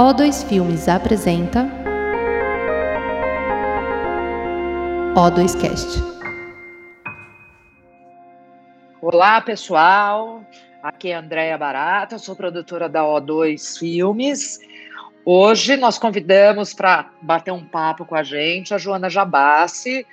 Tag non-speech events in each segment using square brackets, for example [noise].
O2 Filmes apresenta O2Cast. Olá, pessoal. Aqui é Andréia Barata, sou produtora da O2 Filmes. Hoje nós convidamos para bater um papo com a gente a Joana Jabassi,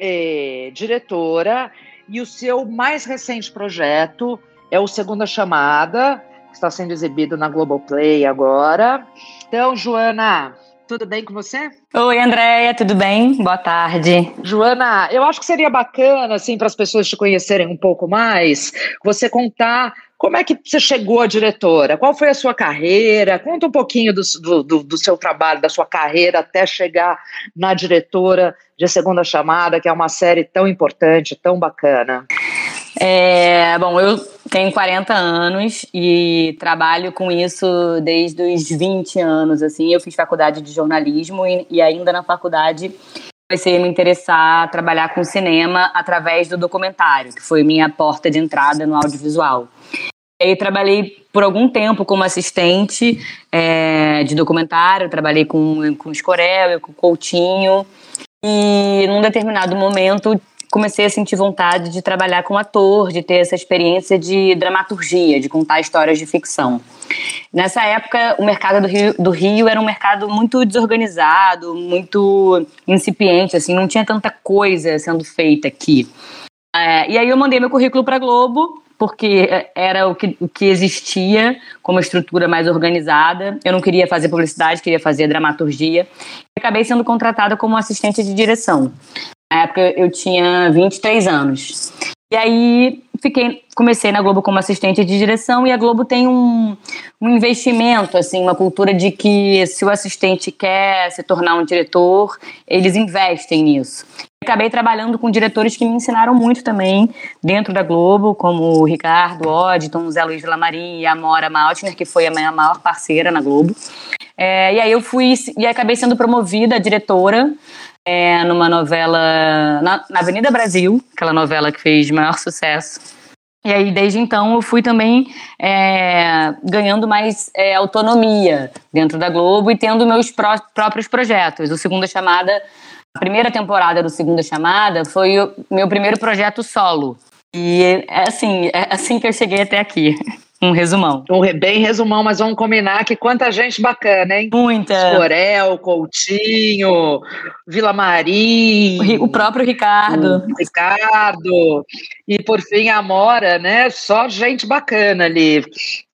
eh, diretora, e o seu mais recente projeto é o Segunda Chamada, está sendo exibido na Globoplay agora. Então, Joana, tudo bem com você? Oi, Andréia, tudo bem? Boa tarde. Joana, eu acho que seria bacana, assim, para as pessoas te conhecerem um pouco mais, você contar como é que você chegou à diretora? Qual foi a sua carreira? Conta um pouquinho do, do, do, seu trabalho, da sua carreira até chegar na diretora de Segunda Chamada, que é uma série tão importante, tão bacana. É, bom, eu tenho 40 anos e trabalho com isso desde os 20 anos, assim. Eu fiz faculdade de jornalismo e, e ainda na faculdade comecei a me interessar a trabalhar com cinema através do documentário, que foi minha porta de entrada no audiovisual. E trabalhei por algum tempo como assistente é, de documentário, trabalhei com, com o Escorel, com o Coutinho, e num determinado momento comecei a sentir vontade de trabalhar com ator, de ter essa experiência de dramaturgia, de contar histórias de ficção. Nessa época, o mercado do Rio, do Rio era um mercado muito desorganizado, muito incipiente, assim, não tinha tanta coisa sendo feita aqui. É, e aí eu mandei meu currículo para Globo, porque era o que, o que existia como estrutura mais organizada. Eu não queria fazer publicidade, queria fazer dramaturgia. Acabei sendo contratada como assistente de direção. Na época eu tinha 23 anos. E aí fiquei, comecei na Globo como assistente de direção e a Globo tem um, um investimento, assim, uma cultura de que se o assistente quer se tornar um diretor, eles investem nisso. Acabei trabalhando com diretores que me ensinaram muito também dentro da Globo, como o Ricardo Oddton, o Zé Luiz Lamarim e a Mora Maltner, que foi a minha maior parceira na Globo. É, e aí eu fui e acabei sendo promovida a diretora é, numa novela na, na, Avenida Brasil, aquela novela que fez maior sucesso. E aí, desde então, eu fui também é, ganhando mais é, autonomia dentro da Globo e tendo meus pró próprios projetos. O Segunda Chamada, a primeira temporada do Segunda Chamada foi o meu primeiro projeto solo. E é assim, é assim que eu cheguei até aqui. [laughs] Um resumão. Um bem resumão, mas vamos combinar que quanta gente bacana, hein? Muita. Escorel, Coutinho, Vila Marim. O próprio Ricardo. O Ricardo. E por fim a Amora, né? Só gente bacana ali.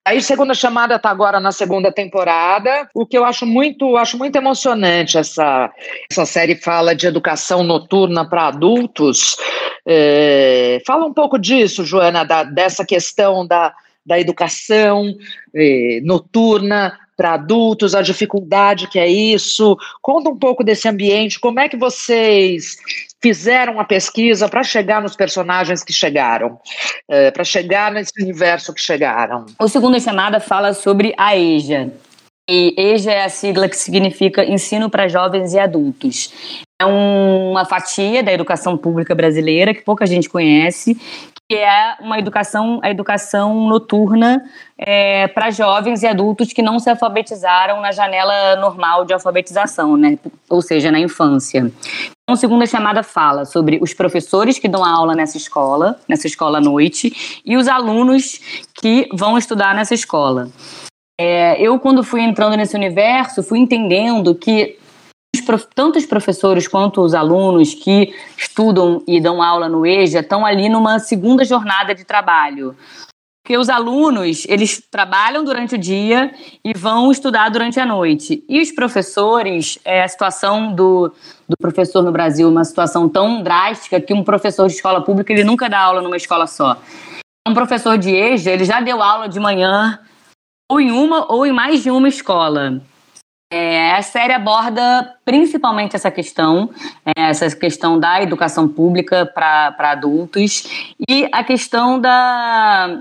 Aí, segunda chamada está agora na segunda temporada. O que eu acho muito, acho muito emocionante essa essa série fala de educação noturna para adultos. É, fala um pouco disso, Joana, da, dessa questão da da educação eh, noturna para adultos, a dificuldade que é isso. Conta um pouco desse ambiente, como é que vocês fizeram a pesquisa para chegar nos personagens que chegaram, eh, para chegar nesse universo que chegaram. O segundo chamada fala sobre a EJA. E EJA é a sigla que significa Ensino para Jovens e Adultos. É uma fatia da educação pública brasileira que pouca gente conhece, que é uma educação, a educação noturna é, para jovens e adultos que não se alfabetizaram na janela normal de alfabetização, né? ou seja, na infância. Então, a segunda chamada fala sobre os professores que dão aula nessa escola, nessa escola à noite, e os alunos que vão estudar nessa escola. É, eu, quando fui entrando nesse universo, fui entendendo que tanto os professores quanto os alunos que estudam e dão aula no EJA estão ali numa segunda jornada de trabalho. Porque os alunos, eles trabalham durante o dia e vão estudar durante a noite. E os professores, é, a situação do, do professor no Brasil é uma situação tão drástica que um professor de escola pública, ele nunca dá aula numa escola só. Um professor de EJA, ele já deu aula de manhã ou em uma ou em mais de uma escola. É, a série aborda principalmente essa questão, é, essa questão da educação pública para adultos e a questão da,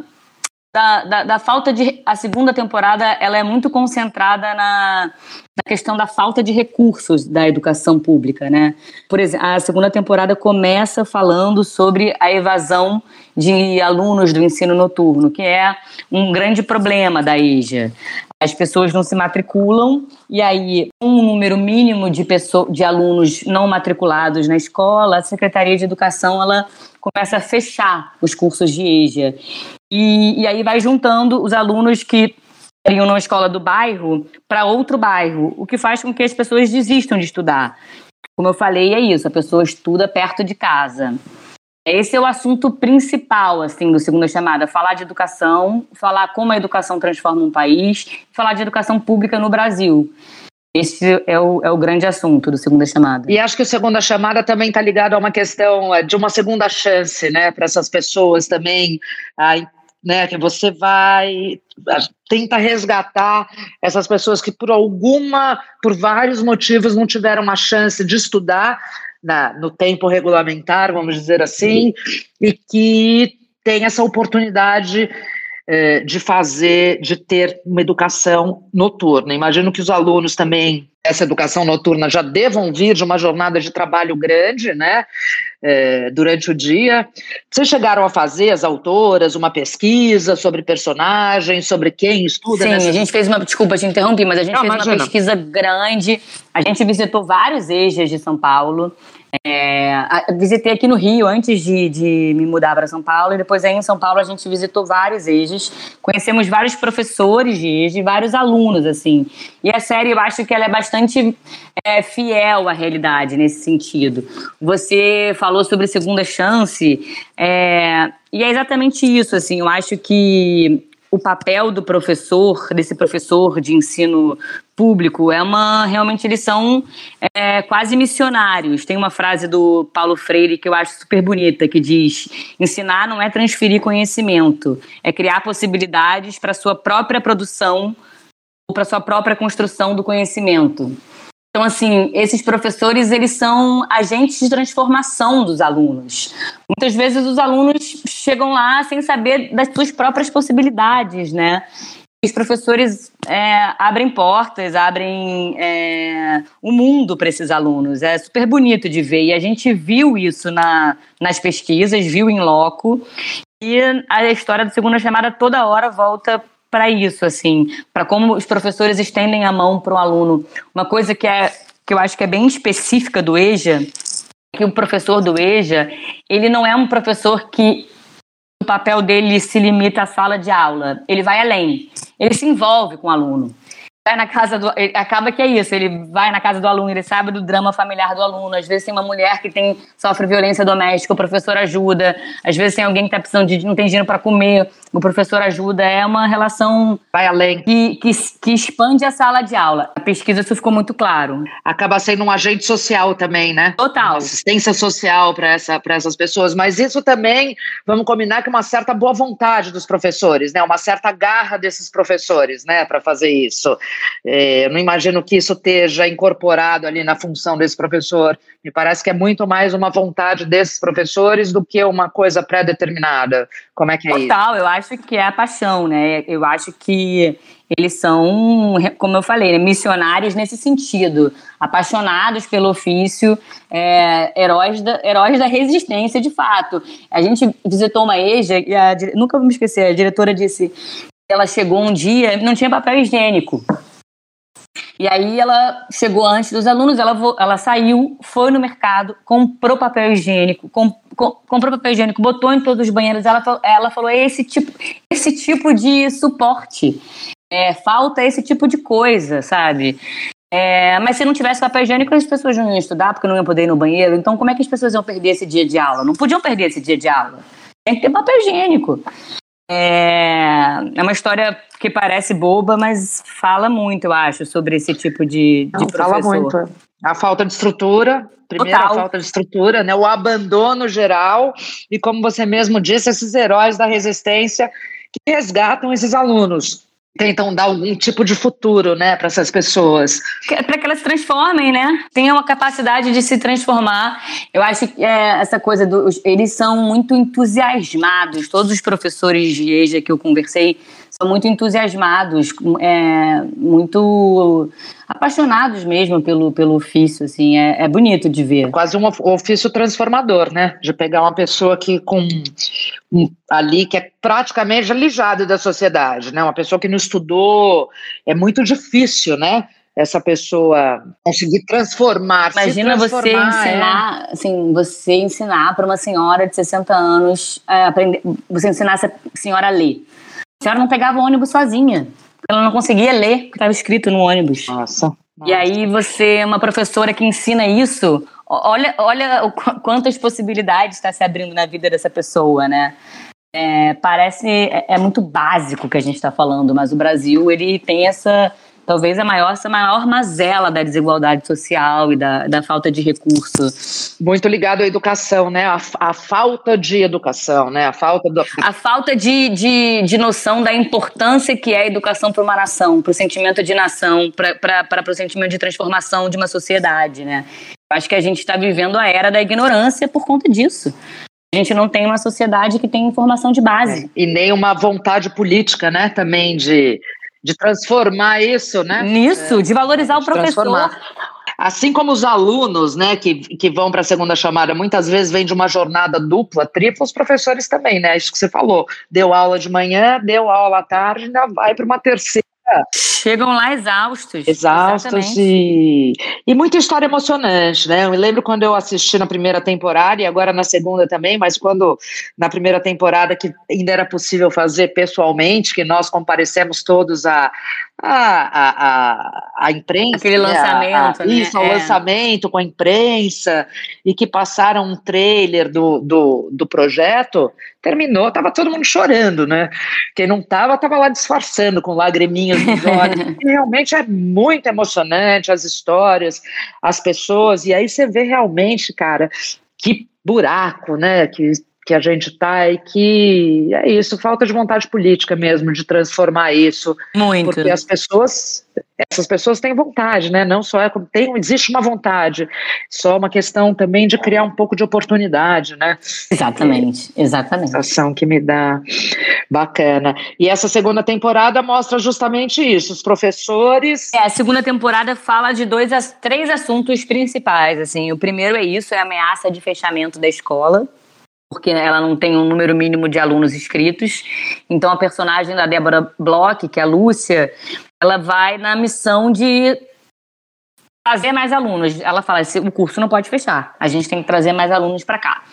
da, da, da, falta de. A segunda temporada ela é muito concentrada na, na questão da falta de recursos da educação pública, né? Por exemplo, a segunda temporada começa falando sobre a evasão de alunos do ensino noturno, que é um grande problema da EJA. As pessoas não se matriculam e aí um número mínimo de, pessoas, de alunos não matriculados na escola, a Secretaria de Educação ela começa a fechar os cursos de EJA. E, e aí vai juntando os alunos que iriam numa escola do bairro para outro bairro, o que faz com que as pessoas desistam de estudar. Como eu falei, é isso, a pessoa estuda perto de casa. Esse é o assunto principal, assim, do Segunda Chamada. Falar de educação, falar como a educação transforma um país, falar de educação pública no Brasil. Esse é o, é o grande assunto do Segunda Chamada. E acho que o Segunda Chamada também está ligado a uma questão é, de uma segunda chance, né, para essas pessoas também, né, que você vai tenta resgatar essas pessoas que por alguma, por vários motivos não tiveram uma chance de estudar, na, no tempo regulamentar, vamos dizer assim, e que tem essa oportunidade eh, de fazer, de ter uma educação noturna. Imagino que os alunos também, essa educação noturna, já devam vir de uma jornada de trabalho grande, né, eh, durante o dia. Vocês chegaram a fazer, as autoras, uma pesquisa sobre personagens, sobre quem estuda? Sim, nessas... a gente fez uma, desculpa te interrompi, mas a gente Não, fez imagina. uma pesquisa grande, a gente visitou vários eixos de São Paulo, é, visitei aqui no Rio antes de, de me mudar para São Paulo e depois aí em São Paulo a gente visitou vários EJs, conhecemos vários professores de EJA vários alunos, assim. E a série eu acho que ela é bastante é, fiel à realidade nesse sentido. Você falou sobre segunda chance é, e é exatamente isso, assim, eu acho que o papel do professor, desse professor de ensino público, é uma realmente eles são é, quase missionários. Tem uma frase do Paulo Freire que eu acho super bonita que diz: ensinar não é transferir conhecimento, é criar possibilidades para sua própria produção ou para sua própria construção do conhecimento. Então, assim, esses professores, eles são agentes de transformação dos alunos. Muitas vezes os alunos chegam lá sem saber das suas próprias possibilidades, né? Os professores é, abrem portas, abrem é, o mundo para esses alunos. É super bonito de ver. E a gente viu isso na, nas pesquisas, viu em loco. E a história do Segunda Chamada toda hora volta para isso, assim, para como os professores estendem a mão para o aluno. Uma coisa que é que eu acho que é bem específica do EJA, que o professor do EJA, ele não é um professor que o papel dele se limita à sala de aula, ele vai além. Ele se envolve com o aluno vai na casa do. Acaba que é isso, ele vai na casa do aluno, ele sabe do drama familiar do aluno. Às vezes tem uma mulher que tem, sofre violência doméstica, o professor ajuda. Às vezes tem alguém que está precisando de. não tem dinheiro para comer, o professor ajuda. É uma relação. Vai além. Que, que, que expande a sala de aula. A pesquisa isso ficou muito claro. Acaba sendo um agente social também, né? Total. Uma assistência social para essa, essas pessoas. Mas isso também, vamos combinar que uma certa boa vontade dos professores, né? Uma certa garra desses professores, né? Para fazer isso. É, eu não imagino que isso esteja incorporado ali na função desse professor. Me parece que é muito mais uma vontade desses professores do que uma coisa pré-determinada. Como é que é Total, isso? Total, eu acho que é a paixão, né? Eu acho que eles são, como eu falei, né, missionários nesse sentido, apaixonados pelo ofício, é, heróis, da, heróis da resistência, de fato. A gente visitou uma EJA e a, nunca vou me esquecer, a diretora disse ela chegou um dia não tinha papel higiênico. E aí ela chegou antes dos alunos, ela, ela saiu, foi no mercado, comprou papel higiênico, com, com, comprou papel higiênico, botou em todos os banheiros. Ela, ela falou: esse tipo, esse tipo de suporte. É, falta esse tipo de coisa, sabe? É, mas se não tivesse papel higiênico, as pessoas não iam estudar porque não iam poder ir no banheiro. Então, como é que as pessoas iam perder esse dia de aula? Não podiam perder esse dia de aula. Tem que ter papel higiênico. É, é uma história que parece boba, mas fala muito, eu acho, sobre esse tipo de, de Não, professor. Fala muito. A falta de estrutura, primeiro Total. a falta de estrutura, né? O abandono geral e, como você mesmo disse, esses heróis da resistência que resgatam esses alunos tentam dar algum tipo de futuro, né, para essas pessoas. Para que elas transformem, né? Tenham a capacidade de se transformar. Eu acho que é, essa coisa dos. Eles são muito entusiasmados. Todos os professores de EJA que eu conversei muito entusiasmados, é, muito apaixonados mesmo pelo, pelo ofício, assim, é, é bonito de ver. Quase um ofício transformador, né? De pegar uma pessoa que com ali que é praticamente alijado da sociedade, né? Uma pessoa que não estudou, é muito difícil, né? essa pessoa conseguir transformar. Imagina transformar, você ensinar, é. assim, você ensinar para uma senhora de 60 anos, é, aprender, você ensinar essa senhora a ler. A senhora não pegava o ônibus sozinha. Ela não conseguia ler o que estava escrito no ônibus. Nossa. E aí você, uma professora que ensina isso, olha, olha quantas possibilidades está se abrindo na vida dessa pessoa, né? É, parece é, é muito básico o que a gente está falando, mas o Brasil ele tem essa talvez a maior, essa maior mazela da desigualdade social e da, da falta de recursos. Muito ligado à educação, né? A, a falta de educação, né? A falta do... A falta de, de, de noção da importância que é a educação para uma nação, para o sentimento de nação, para o sentimento de transformação de uma sociedade, né? Eu acho que a gente está vivendo a era da ignorância por conta disso. A gente não tem uma sociedade que tem informação de base. É, e nem uma vontade política, né, também de de transformar isso, né? Nisso, é, de valorizar de o professor. Assim como os alunos, né, que, que vão para a segunda chamada, muitas vezes vêm de uma jornada dupla, tripla, os professores também, né? Isso que você falou. Deu aula de manhã, deu aula à tarde, ainda vai para uma terceira Chegam lá exaustos. Exaustos e, e muita história emocionante, né? Eu me lembro quando eu assisti na primeira temporada e agora na segunda também, mas quando na primeira temporada que ainda era possível fazer pessoalmente, que nós comparecemos todos a, a, a, a imprensa. Aquele né? lançamento. A, a, né? Isso, ao é. lançamento com a imprensa, e que passaram um trailer do, do, do projeto, terminou, tava todo mundo chorando, né? Quem não tava, tava lá disfarçando com lagriminhas nos olhos. [laughs] realmente é muito emocionante as histórias, as pessoas, e aí você vê realmente, cara, que buraco, né? Que que a gente está e que é isso, falta de vontade política mesmo de transformar isso. Muito. Porque as pessoas, essas pessoas têm vontade, né? Não só é tem, existe uma vontade, só uma questão também de criar um pouco de oportunidade, né? Exatamente, exatamente. A sensação que me dá bacana. E essa segunda temporada mostra justamente isso, os professores. É, a segunda temporada fala de dois, três assuntos principais, assim. O primeiro é isso, é a ameaça de fechamento da escola porque ela não tem um número mínimo de alunos inscritos. Então a personagem da Débora Bloch, que é a Lúcia, ela vai na missão de trazer mais alunos. Ela fala: o curso não pode fechar, a gente tem que trazer mais alunos para cá.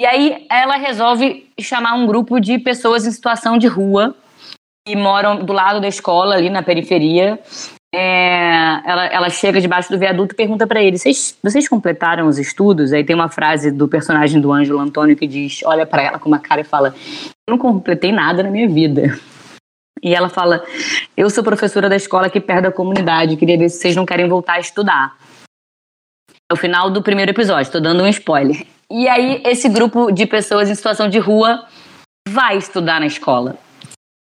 E aí ela resolve chamar um grupo de pessoas em situação de rua que moram do lado da escola, ali na periferia, é, ela, ela chega debaixo do viaduto e pergunta para ele: vocês, completaram os estudos? Aí tem uma frase do personagem do Ângelo Antônio que diz: olha para ela com uma cara e fala: eu não completei nada na minha vida. E ela fala: eu sou professora da escola aqui perto da comunidade, queria ver se vocês não querem voltar a estudar. É o final do primeiro episódio, estou dando um spoiler. E aí esse grupo de pessoas em situação de rua vai estudar na escola.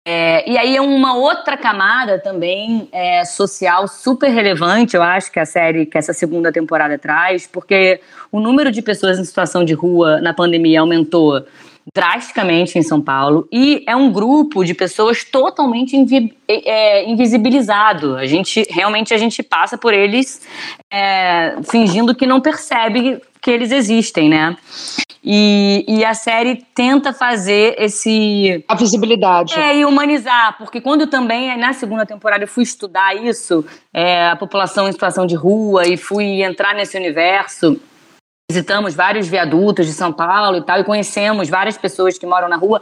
É, e aí é uma outra camada também é, social super relevante, eu acho, que a série, que essa segunda temporada traz, porque o número de pessoas em situação de rua na pandemia aumentou drasticamente em São Paulo e é um grupo de pessoas totalmente invi é, invisibilizado. A gente realmente a gente passa por eles é, fingindo que não percebe que eles existem, né? E, e a série tenta fazer esse. A visibilidade. É, e humanizar, porque quando também, na segunda temporada, eu fui estudar isso, é, a população em situação de rua, e fui entrar nesse universo visitamos vários viadutos de São Paulo e tal, e conhecemos várias pessoas que moram na rua.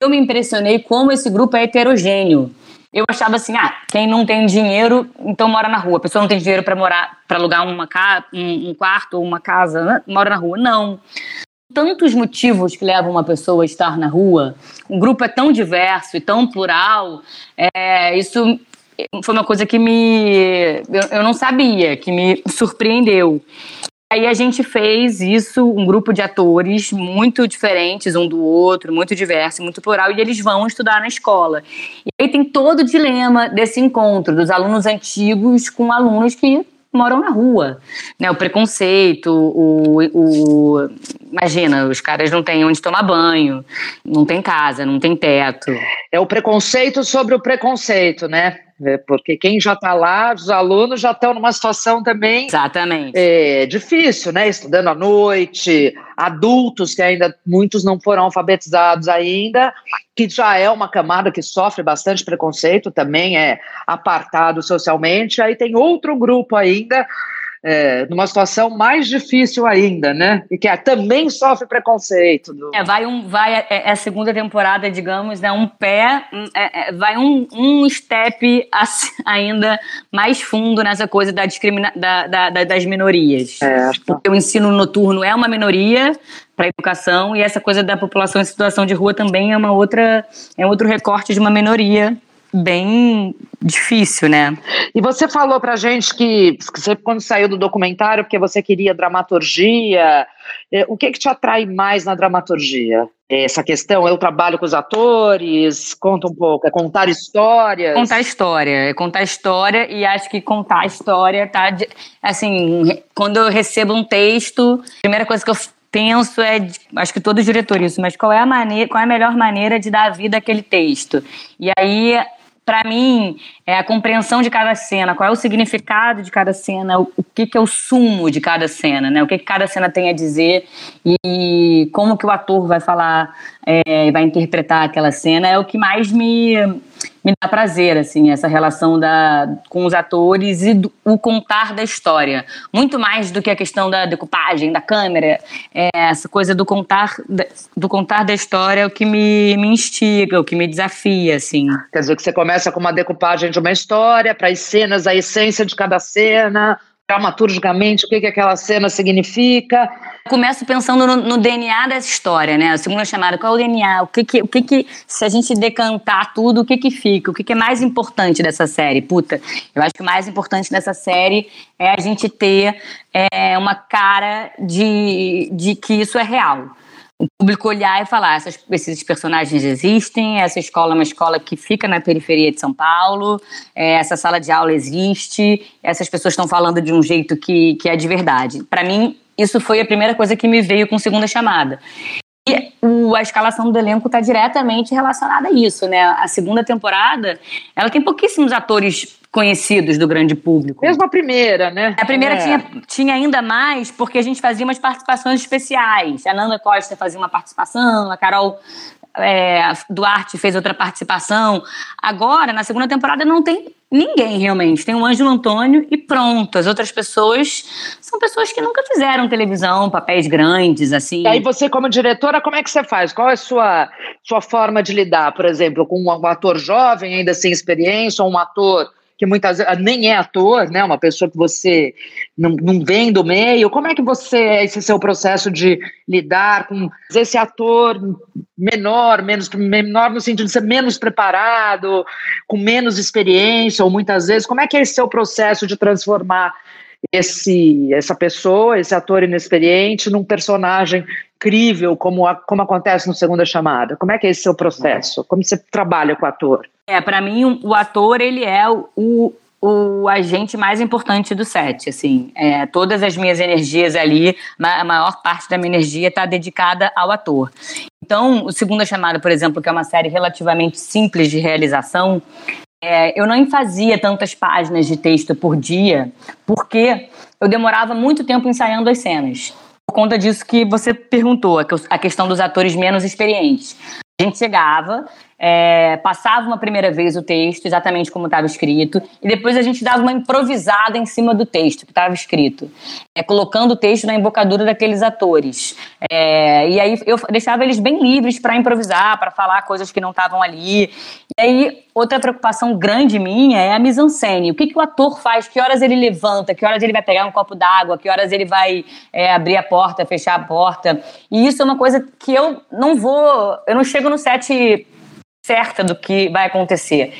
Eu me impressionei como esse grupo é heterogêneo. Eu achava assim, ah, quem não tem dinheiro, então mora na rua. A pessoa não tem dinheiro para morar, para alugar uma ca um, um quarto ou uma casa, né? mora na rua. Não. Tantos motivos que levam uma pessoa a estar na rua. Um grupo é tão diverso e tão plural. É, isso foi uma coisa que me eu, eu não sabia, que me surpreendeu. Aí a gente fez isso, um grupo de atores muito diferentes um do outro, muito diverso, muito plural, e eles vão estudar na escola. E aí tem todo o dilema desse encontro dos alunos antigos com alunos que moram na rua, né? O preconceito, o, o imagina, os caras não têm onde tomar banho, não tem casa, não tem teto. É o preconceito sobre o preconceito, né? É, porque quem já está lá, os alunos já estão numa situação também Exatamente. É, difícil, né? Estudando à noite, adultos que ainda muitos não foram alfabetizados ainda, que já é uma camada que sofre bastante preconceito, também é apartado socialmente. Aí tem outro grupo ainda é, numa situação mais difícil ainda, né? E que é, também sofre preconceito. Do... É, vai um, vai é, é, a segunda temporada, digamos, né? Um pé, é, é, vai um, um step ainda mais fundo nessa coisa da discrimina, da, da, da das minorias. É, Porque o ensino noturno é uma minoria para a educação e essa coisa da população em situação de rua também é uma outra, é outro recorte de uma minoria bem difícil, né? E você falou pra gente que, você, quando saiu do documentário, porque você queria dramaturgia, é, o que que te atrai mais na dramaturgia? Essa questão, o trabalho com os atores, conta um pouco, é contar histórias? Contar história, é contar história e acho que contar história tá, assim, quando eu recebo um texto, a primeira coisa que eu penso é, acho que todos os diretores isso, mas qual é a maneira, qual é a melhor maneira de dar vida àquele texto? E aí para mim, é a compreensão de cada cena, qual é o significado de cada cena, o, o que, que é o sumo de cada cena, né? O que, que cada cena tem a dizer e como que o ator vai falar, é, vai interpretar aquela cena, é o que mais me me dá prazer, assim, essa relação da, com os atores e do, o contar da história. Muito mais do que a questão da decupagem, da câmera. É essa coisa do contar, do contar da história é o que me, me instiga, o que me desafia, assim. Quer dizer, que você começa com uma decupagem de uma história, para as cenas, a essência de cada cena, dramaturgicamente o que, que aquela cena significa. Começo pensando no, no, DNA dessa história, né? A segunda chamada, qual é o DNA? O que que, o que que, se a gente decantar tudo, o que que fica? O que que é mais importante dessa série? Puta, eu acho que o mais importante dessa série é a gente ter é, uma cara de, de que isso é real o público olhar e falar: essas, esses personagens existem, essa escola é uma escola que fica na periferia de São Paulo, é, essa sala de aula existe, essas pessoas estão falando de um jeito que, que é de verdade. Para mim, isso foi a primeira coisa que me veio com segunda chamada. E o, a escalação do elenco está diretamente relacionada a isso, né? A segunda temporada, ela tem pouquíssimos atores conhecidos do grande público. Mesmo a primeira, né? A primeira é. tinha, tinha ainda mais porque a gente fazia umas participações especiais. A Nanda Costa fazia uma participação, a Carol é, Duarte fez outra participação. Agora, na segunda temporada, não tem ninguém realmente. Tem o Ângelo Antônio e pronto. As outras pessoas são pessoas que nunca fizeram televisão, papéis grandes, assim. E aí você, como diretora, como é que você faz? Qual é a sua, sua forma de lidar, por exemplo, com um ator jovem, ainda sem experiência, ou um ator que muitas vezes nem é ator, né? Uma pessoa que você não, não vem do meio. Como é que você é esse seu processo de lidar com esse ator menor, menos menor no sentido de ser menos preparado, com menos experiência, ou muitas vezes, como é que é esse seu processo de transformar esse essa pessoa, esse ator inexperiente, num personagem crível, como, a, como acontece no Segunda Chamada? Como é que é esse seu processo? Como você trabalha com o ator? É, para mim, o ator, ele é o, o agente mais importante do set, assim, é, todas as minhas energias ali, a maior parte da minha energia está dedicada ao ator. Então, o Segunda Chamada, por exemplo, que é uma série relativamente simples de realização, é, eu não fazia tantas páginas de texto por dia, porque eu demorava muito tempo ensaiando as cenas por conta disso que você perguntou, a questão dos atores menos experientes. A gente chegava, é, passava uma primeira vez o texto, exatamente como estava escrito, e depois a gente dava uma improvisada em cima do texto que estava escrito, é, colocando o texto na embocadura daqueles atores. É, e aí eu deixava eles bem livres para improvisar, para falar coisas que não estavam ali. E aí, outra preocupação grande minha é a mise-en-scène. O que, que o ator faz? Que horas ele levanta? Que horas ele vai pegar um copo d'água? Que horas ele vai é, abrir a porta, fechar a porta? E isso é uma coisa que eu não vou. Eu não chego no set certa do que vai acontecer.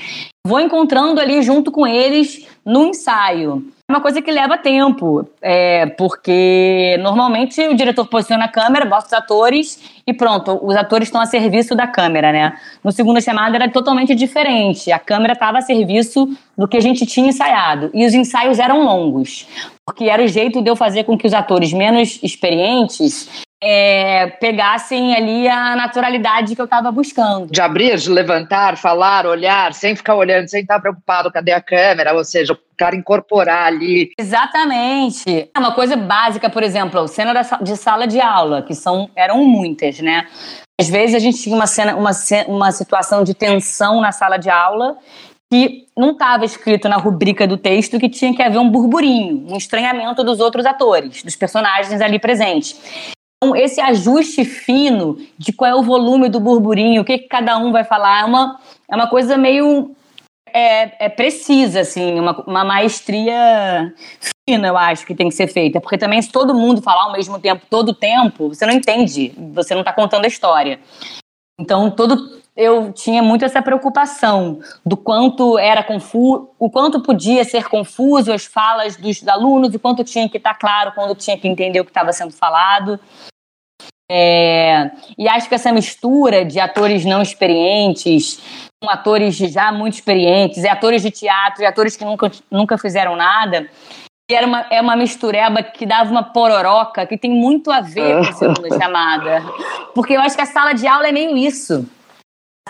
Vou encontrando ali junto com eles no ensaio. uma coisa que leva tempo, é, porque normalmente o diretor posiciona a câmera, bota os atores e pronto, os atores estão a serviço da câmera, né? No segundo chamada era totalmente diferente, a câmera estava a serviço do que a gente tinha ensaiado e os ensaios eram longos, porque era o jeito de eu fazer com que os atores menos experientes é, pegassem ali a naturalidade que eu estava buscando. De abrir, de levantar, falar, olhar, sem ficar olhando, sem estar preocupado, cadê a câmera? Ou seja, o cara incorporar ali. Exatamente. É uma coisa básica, por exemplo, cena de sala de aula, que são, eram muitas, né? Às vezes a gente tinha uma, cena, uma, uma situação de tensão na sala de aula que não estava escrito na rubrica do texto que tinha que haver um burburinho, um estranhamento dos outros atores, dos personagens ali presentes. Então, esse ajuste fino de qual é o volume do burburinho, o que, que cada um vai falar, é uma, é uma coisa meio é, é precisa, assim, uma, uma maestria fina, eu acho, que tem que ser feita. Porque também, se todo mundo falar ao mesmo tempo, todo tempo, você não entende, você não está contando a história. Então, todo eu tinha muito essa preocupação do quanto era confuso, o quanto podia ser confuso as falas dos alunos, o quanto tinha que estar tá claro quando tinha que entender o que estava sendo falado. É, e acho que essa mistura de atores não experientes com atores já muito experientes, e atores de teatro, e atores que nunca, nunca fizeram nada, era uma, é uma mistureba que dava uma pororoca que tem muito a ver com a segunda chamada. Porque eu acho que a sala de aula é meio isso.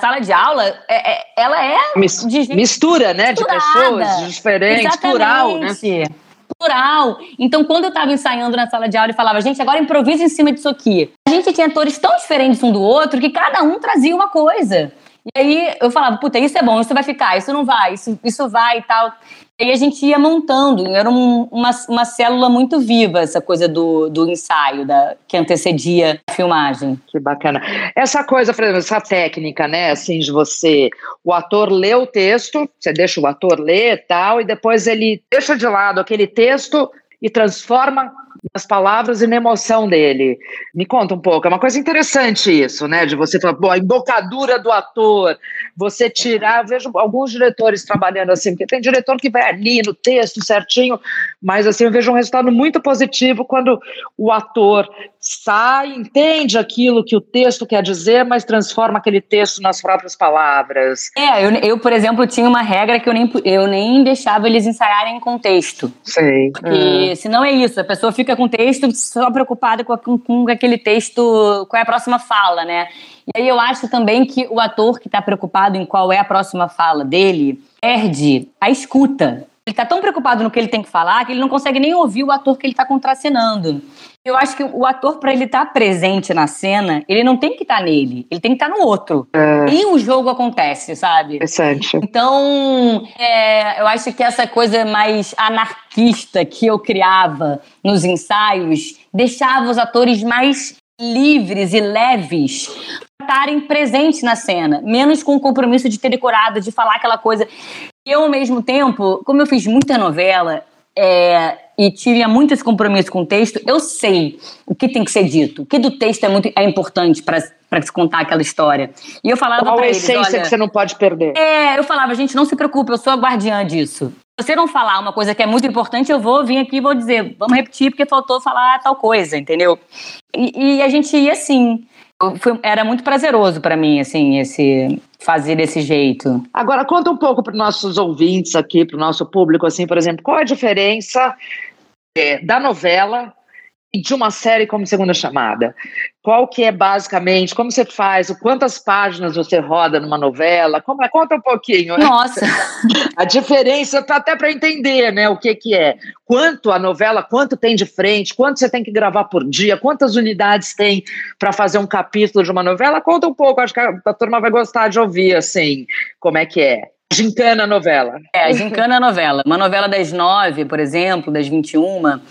A sala de aula, é, é, ela é. Mis, mistura, né? De pessoas diferentes, Exatamente. plural, né? plural. Então, quando eu estava ensaiando na sala de aula e falava, gente, agora improvisa em cima disso aqui. A gente tinha atores tão diferentes um do outro que cada um trazia uma coisa. E aí eu falava, puta, isso é bom, isso vai ficar, isso não vai, isso, isso vai e tal. Aí a gente ia montando, era um, uma, uma célula muito viva, essa coisa do, do ensaio, da, que antecedia a filmagem. Que bacana. Essa coisa, por exemplo, essa técnica, né, assim, de você, o ator lê o texto, você deixa o ator ler e tal, e depois ele deixa de lado aquele texto e transforma nas palavras e na emoção dele. Me conta um pouco, é uma coisa interessante isso, né? De você falar, bom, a embocadura do ator, você tirar. Eu vejo alguns diretores trabalhando assim, porque tem diretor que vai ali no texto certinho, mas assim, eu vejo um resultado muito positivo quando o ator sai, entende aquilo que o texto quer dizer, mas transforma aquele texto nas próprias palavras. É, eu, eu por exemplo, tinha uma regra que eu nem, eu nem deixava eles ensaiarem em contexto. Sei. Porque é. senão é isso, a pessoa fica com o texto só preocupada com, com, com aquele texto, qual é a próxima fala, né? E aí eu acho também que o ator que está preocupado em qual é a próxima fala dele perde a escuta. Ele está tão preocupado no que ele tem que falar que ele não consegue nem ouvir o ator que ele está contracenando. Eu acho que o ator, para ele estar tá presente na cena, ele não tem que estar tá nele, ele tem que estar tá no outro. É. E o jogo acontece, sabe? Interessante. Então, é, eu acho que essa coisa mais anarquista que eu criava nos ensaios deixava os atores mais livres e leves estarem presentes na cena, menos com o compromisso de ter decorado, de falar aquela coisa. Eu, ao mesmo tempo, como eu fiz muita novela, é, e tinha muito esse compromisso com o texto, eu sei o que tem que ser dito, o que do texto é muito é importante para para se contar aquela história. E eu falava para eles, essência olha, que você não pode perder? É, eu falava, gente, não se preocupe, eu sou a guardiã disso. Se você não falar uma coisa que é muito importante, eu vou vir aqui e vou dizer, vamos repetir porque faltou falar tal coisa, entendeu? E, e a gente ia assim. Foi, era muito prazeroso para mim, assim, esse fazer desse jeito. Agora, conta um pouco para os nossos ouvintes aqui, para o nosso público, assim, por exemplo, qual a diferença é, da novela de uma série como Segunda Chamada? Qual que é basicamente, como você faz, quantas páginas você roda numa novela? Como é? Conta um pouquinho. Nossa! [laughs] a diferença tá até para entender, né, o que que é. Quanto a novela, quanto tem de frente, quanto você tem que gravar por dia, quantas unidades tem para fazer um capítulo de uma novela? Conta um pouco, acho que a, a turma vai gostar de ouvir, assim, como é que é. Gincana novela. É, Gincana novela. Uma novela das nove, por exemplo, das 21, uma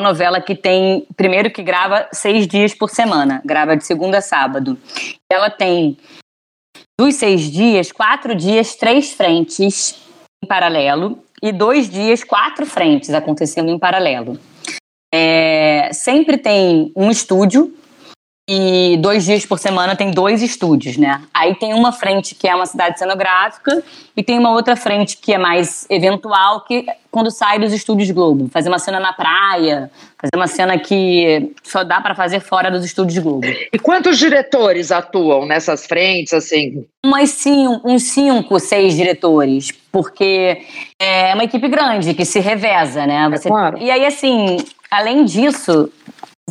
novela que tem, primeiro que grava seis dias por semana, grava de segunda a sábado. Ela tem dos seis dias, quatro dias, três frentes em paralelo e dois dias, quatro frentes acontecendo em paralelo. É, sempre tem um estúdio e dois dias por semana tem dois estúdios, né? Aí tem uma frente que é uma cidade cenográfica e tem uma outra frente que é mais eventual, que quando sai dos estúdios Globo. Fazer uma cena na praia, fazer uma cena que só dá para fazer fora dos estúdios Globo. E quantos diretores atuam nessas frentes, assim? Umas cinco, uns cinco, seis diretores, porque é uma equipe grande que se reveza, né? Você... É claro. E aí, assim, além disso,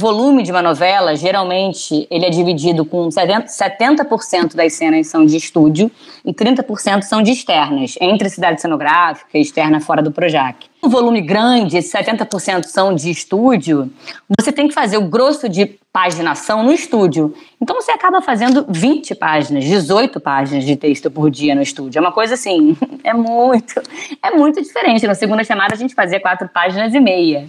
volume de uma novela, geralmente, ele é dividido com 70% das cenas são de estúdio e 30% são de externas, entre cidade cenográfica e externa fora do Projac. Um volume grande, esses 70% são de estúdio, você tem que fazer o grosso de paginação no estúdio. Então você acaba fazendo 20 páginas, 18 páginas de texto por dia no estúdio. É uma coisa assim, [laughs] é muito, é muito diferente. Na segunda chamada a gente fazia quatro páginas e meia.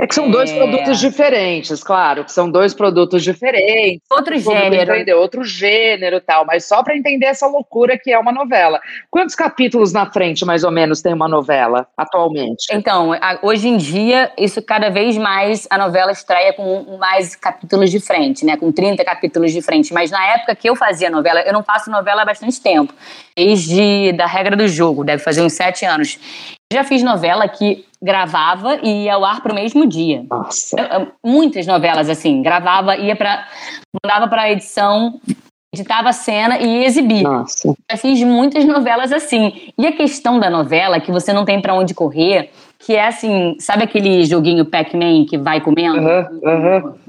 É que são dois é... produtos diferentes, claro, que são dois produtos diferentes. Outro gênero. Entender, outro gênero tal, mas só para entender essa loucura que é uma novela. Quantos capítulos na frente, mais ou menos, tem uma novela atualmente? Então, hoje em dia, isso cada vez mais a novela estreia com mais capítulos de frente, né? Com 30 capítulos de frente. Mas na época que eu fazia novela, eu não faço novela há bastante tempo. Desde da regra do jogo, deve fazer uns sete anos. Já fiz novela que gravava e ia ao ar pro mesmo dia. Nossa. Muitas novelas assim, gravava, ia para mandava para edição, editava a cena e ia exibir. Nossa. Já fiz muitas novelas assim. E a questão da novela que você não tem para onde correr, que é assim, sabe aquele joguinho Pac-Man que vai comendo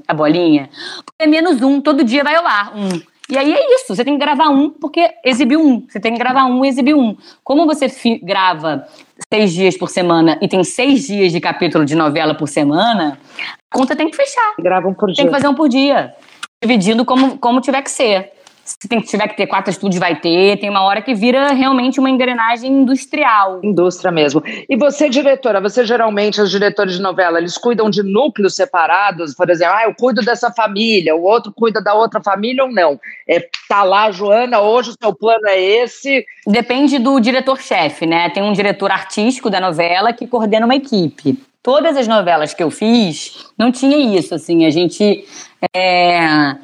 a bolinha? É menos um, todo dia vai ao ar, um. E aí é isso, você tem que gravar um porque exibiu um. Você tem que gravar um e exibir um. Como você grava seis dias por semana e tem seis dias de capítulo de novela por semana, a conta tem que fechar. Grava um por dia. Tem que fazer um por dia. Dividindo como, como tiver que ser. Se tem, tiver que ter quatro estúdios, vai ter. Tem uma hora que vira realmente uma engrenagem industrial. Indústria mesmo. E você, diretora, você geralmente, os diretores de novela, eles cuidam de núcleos separados? Por exemplo, ah, eu cuido dessa família, o outro cuida da outra família ou não? É, tá lá, Joana, hoje o seu plano é esse? Depende do diretor-chefe, né? Tem um diretor artístico da novela que coordena uma equipe. Todas as novelas que eu fiz, não tinha isso, assim, a gente... É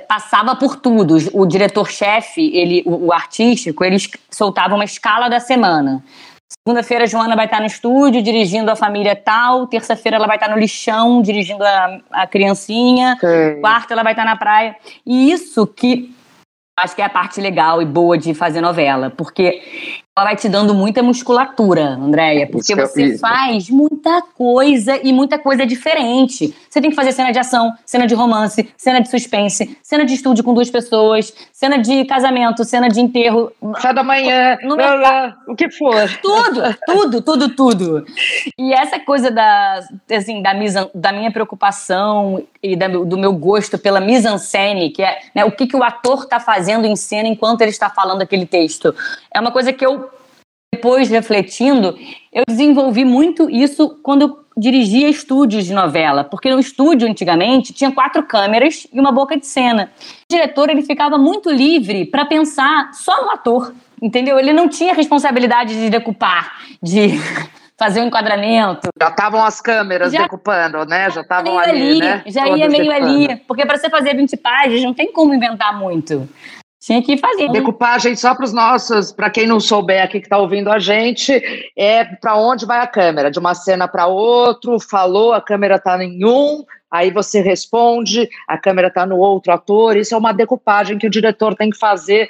passava por tudo. O diretor-chefe, ele, o, o, artístico, eles soltavam uma escala da semana. Segunda-feira, Joana vai estar no estúdio dirigindo a família tal. Terça-feira, ela vai estar no lixão dirigindo a, a criancinha. Sim. Quarta, ela vai estar na praia. E isso que acho que é a parte legal e boa de fazer novela, porque ela vai te dando muita musculatura, Andréia, porque você faz muita coisa e muita coisa diferente. Você tem que fazer cena de ação, cena de romance, cena de suspense, cena de estúdio com duas pessoas, cena de casamento, cena de enterro. Café da manhã, no blá, o que for. Tudo, tudo, tudo, tudo. E essa coisa da, assim, da, misa, da minha preocupação e da, do meu gosto pela mise-en-scène, que é né, o que, que o ator está fazendo em cena enquanto ele está falando aquele texto. É uma coisa que eu depois refletindo, eu desenvolvi muito isso quando eu dirigia estúdios de novela, porque no estúdio antigamente tinha quatro câmeras e uma boca de cena. O diretor ele ficava muito livre para pensar só no ator, entendeu? Ele não tinha responsabilidade de decupar, de [laughs] fazer o um enquadramento. Já estavam as câmeras já, decupando, né? Já estavam ali, ali, né? Já ia meio decupando. ali, porque para você fazer 20 páginas não tem como inventar muito. Tinha que fazer. Decupagem, só para os nossos, para quem não souber aqui que está ouvindo a gente, é para onde vai a câmera, de uma cena para outra, falou, a câmera está em um, aí você responde, a câmera está no outro ator. Isso é uma decupagem que o diretor tem que fazer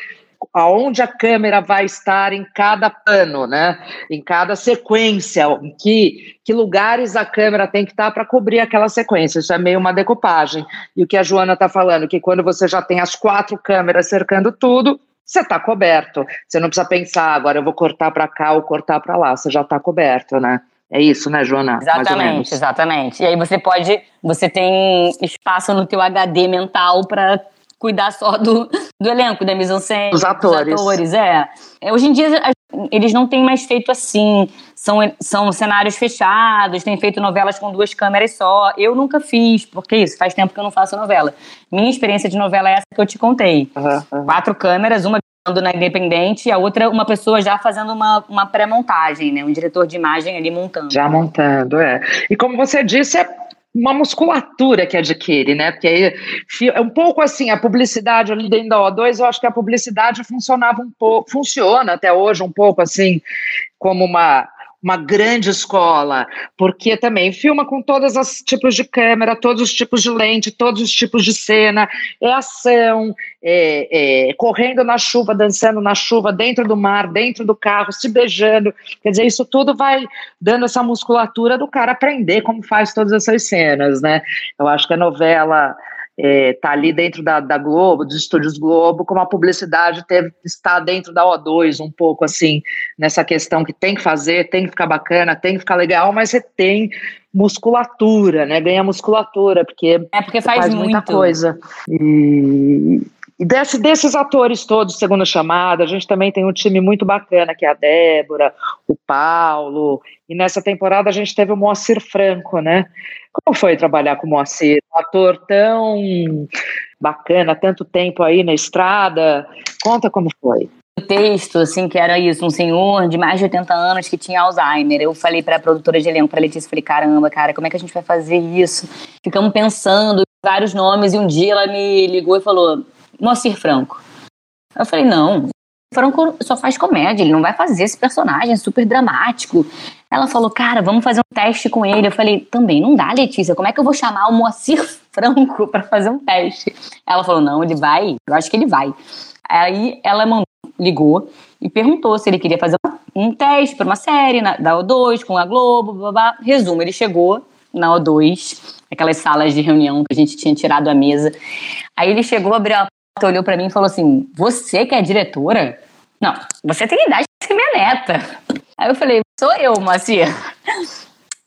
aonde a câmera vai estar em cada plano, né? Em cada sequência, em que, que lugares a câmera tem que estar para cobrir aquela sequência. Isso é meio uma decupagem. E o que a Joana está falando, que quando você já tem as quatro câmeras cercando tudo, você está coberto. Você não precisa pensar, agora eu vou cortar para cá ou cortar para lá. Você já está coberto, né? É isso, né, Joana? Exatamente, exatamente. E aí você pode, você tem espaço no teu HD mental para cuidar só do, do elenco, da mise-en-scène, dos atores. atores é. é. Hoje em dia eles não têm mais feito assim, são, são cenários fechados, têm feito novelas com duas câmeras só. Eu nunca fiz, porque isso, faz tempo que eu não faço novela. Minha experiência de novela é essa que eu te contei. Uhum, uhum. Quatro câmeras, uma na Independente e a outra uma pessoa já fazendo uma, uma pré-montagem, né? Um diretor de imagem ali montando. Já montando, é. E como você disse, é uma musculatura que adquire, né? Porque aí é um pouco assim, a publicidade ali dentro da O2, eu acho que a publicidade funcionava um pouco, funciona até hoje um pouco assim, como uma uma grande escola, porque também filma com todos os tipos de câmera, todos os tipos de lente, todos os tipos de cena, é ação, é, é, correndo na chuva, dançando na chuva, dentro do mar, dentro do carro, se beijando. Quer dizer, isso tudo vai dando essa musculatura do cara aprender como faz todas essas cenas, né? Eu acho que a novela está é, ali dentro da, da, Globo, dos estúdios Globo, como a publicidade teve, está dentro da O2, um pouco assim, nessa questão que tem que fazer, tem que ficar bacana, tem que ficar legal, mas você tem musculatura, né? Ganha musculatura, porque, é porque faz, faz muita coisa. E, e desse, desses atores todos, segunda chamada, a gente também tem um time muito bacana, que é a Débora, o Paulo, e nessa temporada a gente teve o Moacir Franco, né? Como foi trabalhar com o Moacir? Um ator tão bacana, tanto tempo aí na estrada. Conta como foi. O texto, assim, que era isso, um senhor de mais de 80 anos que tinha Alzheimer. Eu falei para a produtora de elenco, para Letícia, falei, caramba, cara, como é que a gente vai fazer isso? Ficamos pensando vários nomes e um dia ela me ligou e falou, Moacir Franco. Eu falei, não, Franco só faz comédia, ele não vai fazer esse personagem super dramático. Ela falou, cara, vamos fazer um teste com ele. Eu falei, também não dá, Letícia, como é que eu vou chamar o Moacir [laughs] Franco para fazer um teste? Ela falou, não, ele vai, eu acho que ele vai. Aí ela mandou, ligou e perguntou se ele queria fazer um teste para uma série na, da O2 com a Globo, blá, blá. Resumo, ele chegou na O2, aquelas salas de reunião que a gente tinha tirado a mesa. Aí ele chegou, abriu a olhou para mim e falou assim: Você que é diretora? Não, você tem idade de ser minha neta. Aí eu falei, sou eu, Moacir.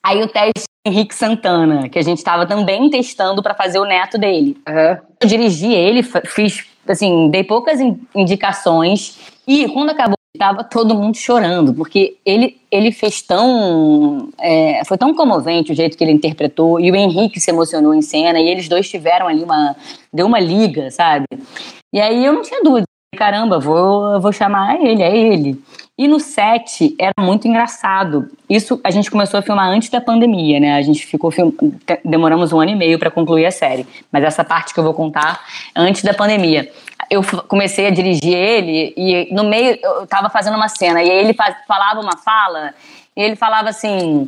Aí o teste Henrique Santana, que a gente estava também testando para fazer o neto dele. Uhum. Eu dirigi ele, fiz, assim, dei poucas indicações. E quando acabou, estava todo mundo chorando, porque ele, ele fez tão. É, foi tão comovente o jeito que ele interpretou, e o Henrique se emocionou em cena, e eles dois tiveram ali uma. deu uma liga, sabe? E aí eu não tinha dúvida caramba, vou, vou chamar ele, é ele. E no set era muito engraçado. Isso a gente começou a filmar antes da pandemia, né? A gente ficou film... demoramos um ano e meio para concluir a série. Mas essa parte que eu vou contar antes da pandemia. Eu comecei a dirigir ele e no meio eu tava fazendo uma cena e aí ele falava uma fala e ele falava assim: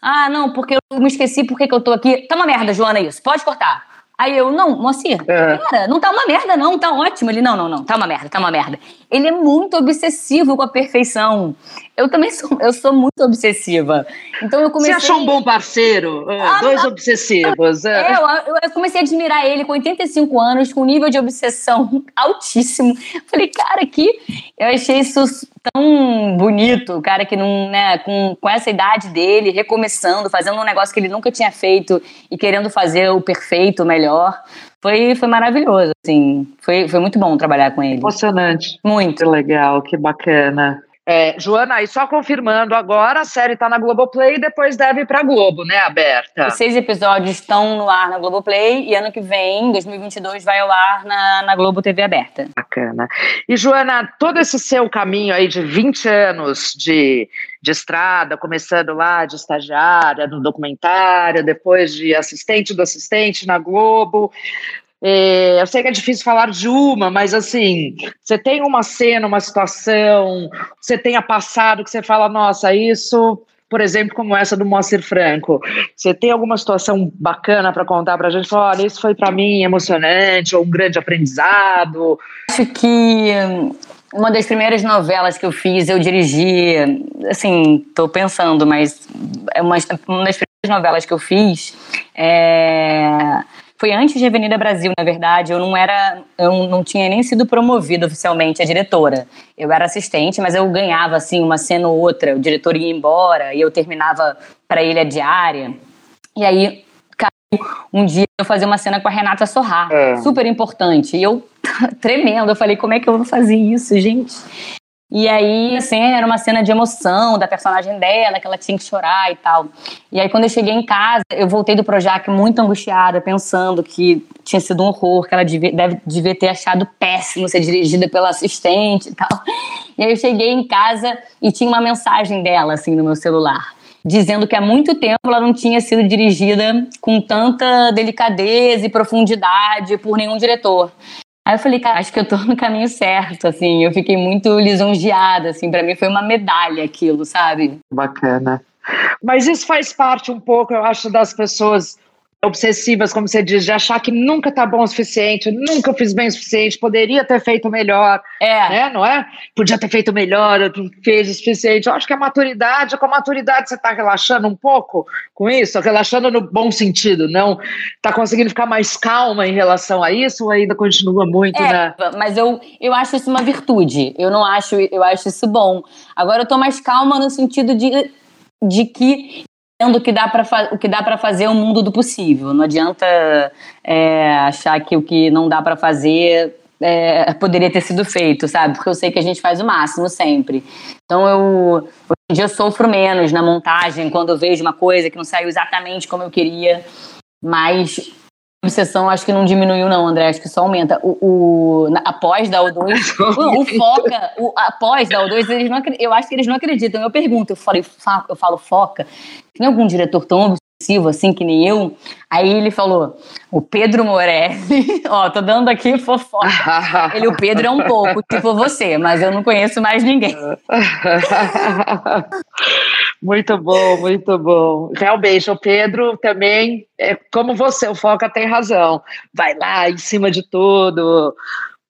"Ah, não, porque eu me esqueci porque que eu tô aqui. Tá uma merda, Joana, isso. Pode cortar." Aí eu, não, Moacir, é. cara, não tá uma merda, não, tá ótimo. Ele, não, não, não, tá uma merda, tá uma merda. Ele é muito obsessivo com a perfeição. Eu também sou, eu sou muito obsessiva. Então eu comecei. Você achou um bom parceiro? É, ah, dois obsessivos. É, é eu, eu, comecei a admirar ele com 85 anos, com um nível de obsessão [laughs] altíssimo. Falei, cara, que. Eu achei isso tão bonito, o cara que não, né, com, com essa idade dele, recomeçando, fazendo um negócio que ele nunca tinha feito e querendo fazer o perfeito, melhor. Foi, foi maravilhoso, assim. Foi, foi muito bom trabalhar com ele. Emocionante. Muito. Que legal, que bacana. É, Joana, e só confirmando agora, a série está na Globoplay e depois deve ir para Globo, né, aberta? Os seis episódios estão no ar na Globoplay e ano que vem, 2022, vai ao ar na, na Globo TV aberta. Bacana. E, Joana, todo esse seu caminho aí de 20 anos de, de estrada, começando lá de estagiária no documentário, depois de assistente do assistente na Globo, é, eu sei que é difícil falar de uma, mas assim, você tem uma cena, uma situação, você tenha passado que você fala, nossa, isso, por exemplo, como essa do Moacir Franco. Você tem alguma situação bacana para contar para a gente? Olha, isso foi para mim emocionante, ou um grande aprendizado? Acho que hum, uma das primeiras novelas que eu fiz, eu dirigi, assim, estou pensando, mas é uma, uma das primeiras novelas que eu fiz é foi antes de Avenida Brasil, na verdade. Eu não era, eu não tinha nem sido promovida oficialmente a diretora. Eu era assistente, mas eu ganhava assim uma cena ou outra. O diretor ia embora e eu terminava para ele a diária. E aí um dia eu fazia uma cena com a Renata Sorrar, é. super importante. E eu [laughs] tremendo, eu falei, como é que eu vou fazer isso, gente? E aí, assim, era uma cena de emoção da personagem dela, que ela tinha que chorar e tal. E aí, quando eu cheguei em casa, eu voltei do Projac muito angustiada, pensando que tinha sido um horror, que ela devia, deve, devia ter achado péssimo ser dirigida pela assistente e tal. E aí, eu cheguei em casa e tinha uma mensagem dela, assim, no meu celular. dizendo que há muito tempo ela não tinha sido dirigida com tanta delicadeza e profundidade por nenhum diretor. Aí eu falei, cara, acho que eu tô no caminho certo, assim. Eu fiquei muito lisonjeada, assim. Para mim foi uma medalha aquilo, sabe? Bacana. Mas isso faz parte um pouco, eu acho, das pessoas obsessivas, como você diz, de achar que nunca tá bom o suficiente, nunca fiz bem o suficiente, poderia ter feito melhor. É. Né, não é? Podia ter feito melhor, não fez o suficiente. Eu acho que a maturidade, com a maturidade você tá relaxando um pouco com isso, relaxando no bom sentido, não tá conseguindo ficar mais calma em relação a isso ou ainda continua muito, é, né? Mas eu, eu acho isso uma virtude. Eu não acho, eu acho isso bom. Agora eu tô mais calma no sentido de de que o que dá para o que dá para fazer é o mundo do possível. Não adianta é, achar que o que não dá para fazer é, poderia ter sido feito, sabe? Porque eu sei que a gente faz o máximo sempre. Então eu hoje em dia eu sofro menos na montagem quando eu vejo uma coisa que não saiu exatamente como eu queria, mas obsessão acho que não diminuiu, não, André. Acho que só aumenta. O, o após da O2, [laughs] o, o Foca, o, após da O2, eles não, eu acho que eles não acreditam. Eu pergunto, eu falo, eu falo Foca, tem algum diretor tão obsessivo assim que nem eu? Aí ele falou, o Pedro Morelli, [laughs] ó, tô dando aqui fofoca. ele, o Pedro é um pouco, tipo você, mas eu não conheço mais ninguém. [laughs] muito bom, muito bom. Realmente, o Pedro também, é como você, o Foca tem razão. Vai lá em cima de tudo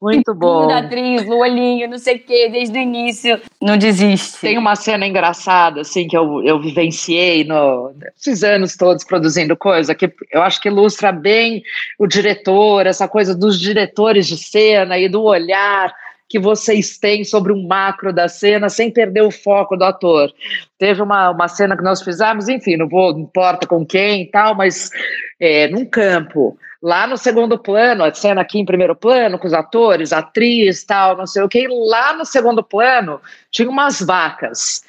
muito bom. Da atriz, o olhinho, não sei o quê, desde o início. Não desiste. Tem uma cena engraçada, assim, que eu, eu vivenciei no, nesses anos todos produzindo coisa, que eu acho que ilustra bem o diretor, essa coisa dos diretores de cena e do olhar que vocês têm sobre um macro da cena sem perder o foco do ator. Teve uma, uma cena que nós fizemos, enfim, não vou, não importa com quem e tal, mas é, num campo lá no segundo plano, a cena aqui em primeiro plano, com os atores, atriz, tal, não sei o que, lá no segundo plano tinha umas vacas.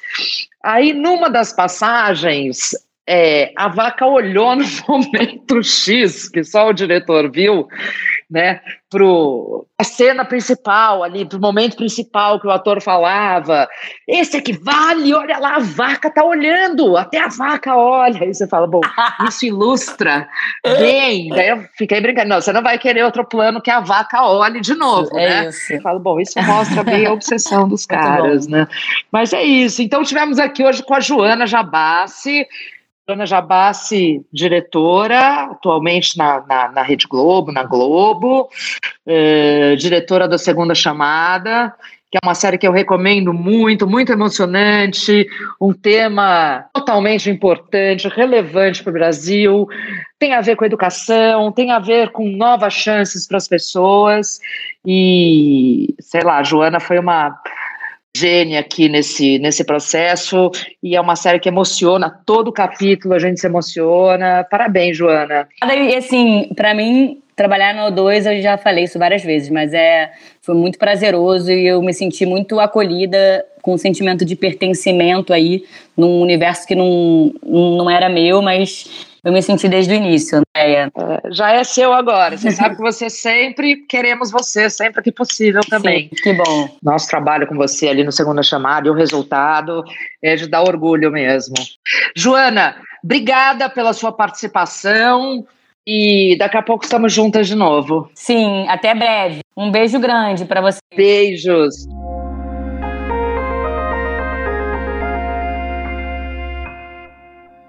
Aí, numa das passagens, é, a vaca olhou no [laughs] momento X, que só o diretor viu, né, pro a cena principal ali, pro momento principal que o ator falava, esse aqui vale, olha lá, a vaca tá olhando, até a vaca olha, aí você fala, bom, isso ilustra [laughs] bem, daí eu fiquei brincando, não, você não vai querer outro plano que a vaca olhe de novo, é né? Isso. Eu falo, bom, isso mostra bem a obsessão dos [laughs] caras, né? Mas é isso, então tivemos aqui hoje com a Joana Jabassi, Ana Jabassi, diretora, atualmente na, na, na, Rede Globo, na Globo, eh, diretora da Segunda Chamada, que é uma série que eu recomendo muito, muito emocionante, um tema totalmente importante, relevante para o Brasil, tem a ver com educação, tem a ver com novas chances para as pessoas, e, sei lá, a Joana foi uma gênia aqui nesse, nesse processo e é uma série que emociona todo o capítulo, a gente se emociona. Parabéns, Joana. E assim, para mim, trabalhar no O2, eu já falei isso várias vezes, mas é foi muito prazeroso e eu me senti muito acolhida com um sentimento de pertencimento aí num universo que não, não era meu, mas eu me senti desde o início, Andréia. É, já é seu agora. Você sabe que você sempre queremos você, sempre que possível também. Sim, que bom. Nosso trabalho com você ali no Segunda Chamada e o resultado é de dar orgulho mesmo. Joana, obrigada pela sua participação. E daqui a pouco estamos juntas de novo. Sim, até breve. Um beijo grande para você. Beijos.